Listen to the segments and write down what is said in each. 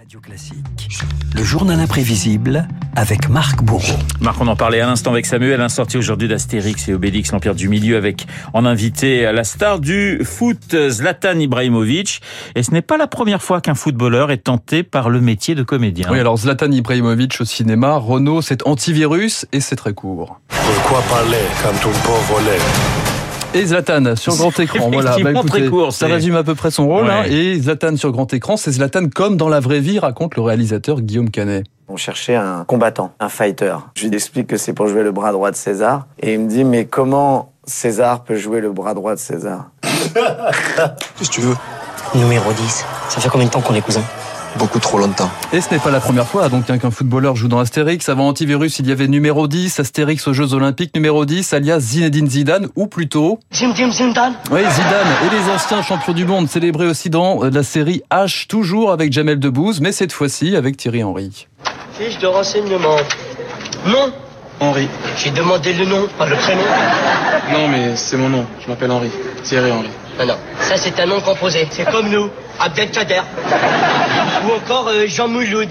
Radio Classique, le journal imprévisible avec Marc Bourreau. Marc, on en parlait à l'instant avec Samuel, un sorti aujourd'hui d'Astérix et Obélix, l'Empire du Milieu, avec en invité la star du foot, Zlatan Ibrahimovic. Et ce n'est pas la première fois qu'un footballeur est tenté par le métier de comédien. Oui, alors Zlatan Ibrahimovic au cinéma, Renault, c'est antivirus et c'est très court. Pourquoi parler quand on peut voler? Et Zlatan sur grand écran. Voilà, bah, écoutez, court, ça résume à peu près son rôle. Hein. Et Zlatan sur grand écran, c'est Zlatan comme dans la vraie vie, raconte le réalisateur Guillaume Canet. On cherchait un combattant, un fighter. Je lui explique que c'est pour jouer le bras droit de César. Et il me dit, mais comment César peut jouer le bras droit de César? Qu'est-ce que tu veux? Numéro 10. Ça fait combien de temps qu'on est cousins? Beaucoup trop longtemps. Et ce n'est pas la première fois donc hein, qu'un footballeur joue dans Astérix. Avant Antivirus, il y avait numéro 10, Astérix aux Jeux Olympiques, numéro 10, alias Zinedine Zidane, ou plutôt... Zinedine Zidane Oui, Zidane et les anciens champions du monde célébrés aussi dans la série H, toujours avec Jamel Debbouze, mais cette fois-ci avec Thierry Henry. Fiche de renseignement. Non Henri. J'ai demandé le nom, pas le prénom. Non, mais c'est mon nom. Je m'appelle Henri. Thierry Henry. Non, non, ça c'est un nom composé. C'est comme nous, Abdelkader. Ou encore euh, Jean Mouloud.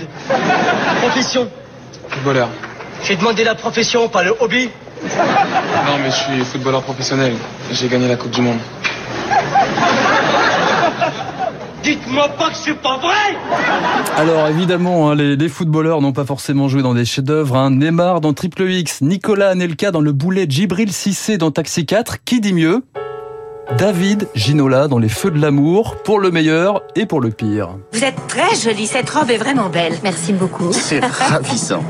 Profession. Footballeur. J'ai demandé la profession, pas le hobby. Non, mais je suis footballeur professionnel. J'ai gagné la Coupe du Monde. Dites-moi pas que c'est pas vrai Alors évidemment, hein, les, les, footballeurs n'ont pas forcément joué dans des chefs-d'œuvre. Hein. Neymar dans Triple X, Nicolas Anelka dans le boulet, Djibril Cissé dans Taxi 4. Qui dit mieux? David Ginola dans Les Feux de l'amour, pour le meilleur et pour le pire. Vous êtes très jolie, cette robe est vraiment belle. Merci beaucoup. C'est ravissant.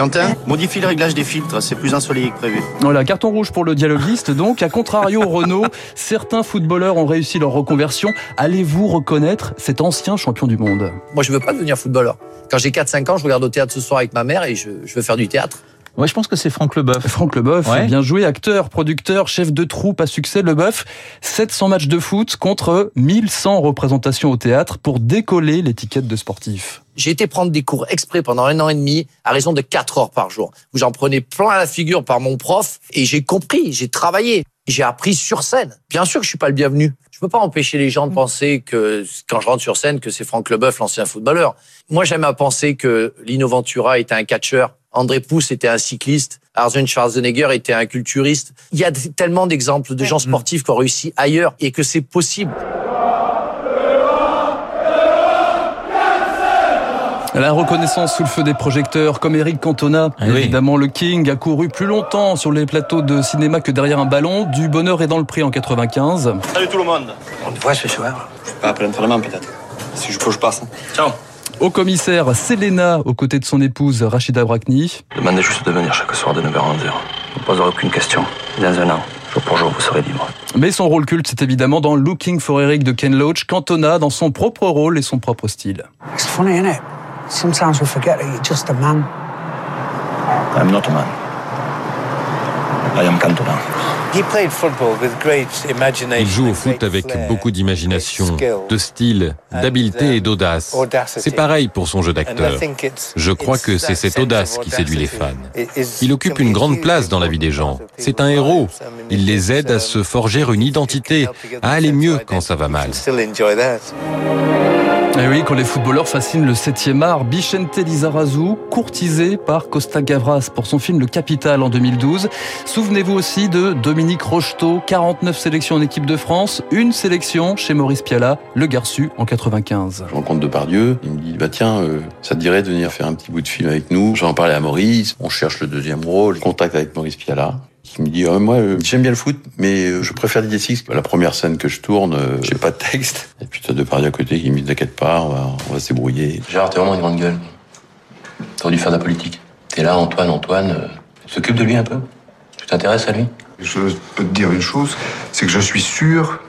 Quentin, modifie le réglage des filtres, c'est plus ensoleillé que prévu. Voilà, carton rouge pour le dialoguiste. Donc, à contrario, Renault, certains footballeurs ont réussi leur reconversion. Allez-vous reconnaître cet ancien champion du monde? Moi, je veux pas devenir footballeur. Quand j'ai 4-5 ans, je regarde au théâtre ce soir avec ma mère et je, je veux faire du théâtre. Ouais, je pense que c'est Franck Leboeuf. Franck Leboeuf, Ouais. bien joué, acteur, producteur, chef de troupe à succès, Leboeuf. 700 matchs de foot contre 1100 représentations au théâtre pour décoller l'étiquette de sportif. J'ai été prendre des cours exprès pendant un an et demi à raison de 4 heures par jour. J'en prenais plein la figure par mon prof et j'ai compris, j'ai travaillé, j'ai appris sur scène. Bien sûr que je suis pas le bienvenu. Je peux pas empêcher les gens de penser que quand je rentre sur scène que c'est Franck Leboeuf, l'ancien footballeur. Moi, j'aime à penser que Lino Ventura était un catcheur, André Pousse était un cycliste, Arjun Schwarzenegger était un culturiste. Il y a tellement d'exemples de gens sportifs qui ont réussi ailleurs et que c'est possible. La reconnaissance sous le feu des projecteurs, comme Eric Cantona, Ah oui. évidemment le King, a couru plus longtemps sur les plateaux de cinéma que derrière un ballon. Du bonheur est dans le prix en 95. Salut tout le monde. On te voit ce soir Pas après l'entraînement peut-être. Si je peux, je passe. Ciao. Au commissaire, Selena, aux côtés de son épouse Rachida Brakni. Demandez juste de venir chaque soir de 9h à 11h. Vous ne poserez aucune question. Dans un an, jour pour jour, vous serez libre. Mais son rôle culte, c'est évidemment dans Looking for Eric de Ken Loach, Cantona dans son propre rôle et son propre style. It's funny, isn't it? Sometimes we forget that you're just a man. I'm not a man. I am Cantona. Il joue au foot avec beaucoup d'imagination, de style, d'habileté et um, d'audace. C'est pareil pour son jeu d'acteur. Je crois que c'est cette audace qui séduit les fans. Il occupe une grande place dans la vie des gens. C'est un héros. Il les aide à se forger une identité, à aller mieux quand ça va mal. Et oui, quand les footballeurs fascinent le 7e art, Bichente Lizarazu, courtisé par Costa Gavras pour son film Le Capital en 2012. Souvenez-vous aussi de Dominique Rocheteau, 49 sélections en équipe de France, une sélection chez Maurice Pialat, Le Garçu en 95. Je rencontre Depardieu, il me dit bah tiens, euh, ça te dirait de venir faire un petit bout de film avec nous? J'en parlais à Maurice, on cherche le deuxième rôle, contact avec Maurice Pialat. Qui me dit ah, moi euh, j'aime bien le foot mais euh, je préfère Didier Six. La première scène que je tourne, euh, j'ai pas de texte. Et puis t'as Depardieu à côté qui me dit t'inquiète pas, on va, on va se débrouiller. Gérard, t'es vraiment une grande gueule. T'aurais dû faire de la politique. T'es là, Antoine, Antoine. euh, tu t'occupes de lui un peu? Tu t'intéresses à lui? Je peux te dire une chose, c'est que je suis sûr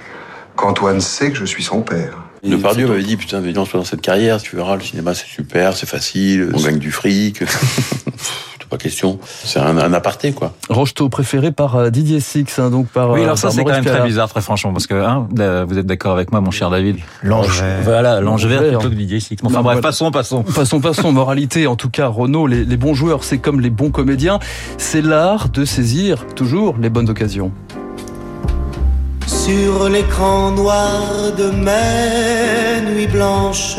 qu'Antoine sait que je suis son père. Depardieu m'avait dit putain viens dans cette carrière, tu verras le cinéma c'est super, c'est facile, on gagne du fric. pas question. C'est un, un, aparté, quoi. Rocheteau préféré par euh, Didier Six, hein, donc par. Oui, alors ça, c'est quand même très bizarre, très franchement, parce que hein, vous êtes d'accord avec moi, mon cher David. L'ange vert. Voilà, l'ange vert plutôt que Didier Six. Enfin Non, bref, voilà. passons, passons. Passons, passons. Moralité, en tout cas, Renault, les, les bons joueurs, c'est comme les bons comédiens. C'est l'art de saisir toujours les bonnes occasions. Sur l'écran noir de mes nuits blanches,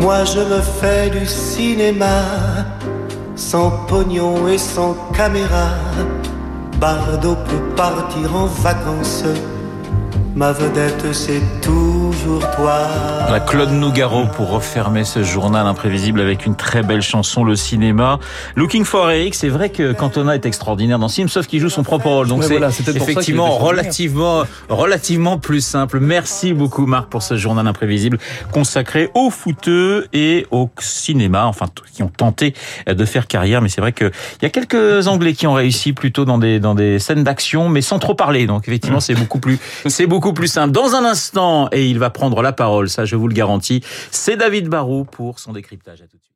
Moi je me fais du cinéma, sans pognon et sans caméra. Bardo peut partir en vacances. Ma vedette, c'est toujours toi. La Claude Nougaro pour refermer ce journal imprévisible avec une très belle chanson, le cinéma. Looking for Eric, c'est vrai que Cantona est extraordinaire dans ce film, sauf qu'il joue son propre rôle. Donc Ouais, c'est voilà, qu'il effectivement relativement, relativement plus simple. Merci beaucoup Marc pour ce journal imprévisible consacré aux footeux et au cinéma, enfin qui ont tenté de faire carrière. Mais c'est vrai que il y a quelques Anglais qui ont réussi plutôt dans des dans des scènes d'action, mais sans trop parler. Donc effectivement, c'est beaucoup plus c'est plus simple. Dans un instant, et il va prendre la parole, ça je vous le garantis, c'est David Barou pour son décryptage. À tout de suite.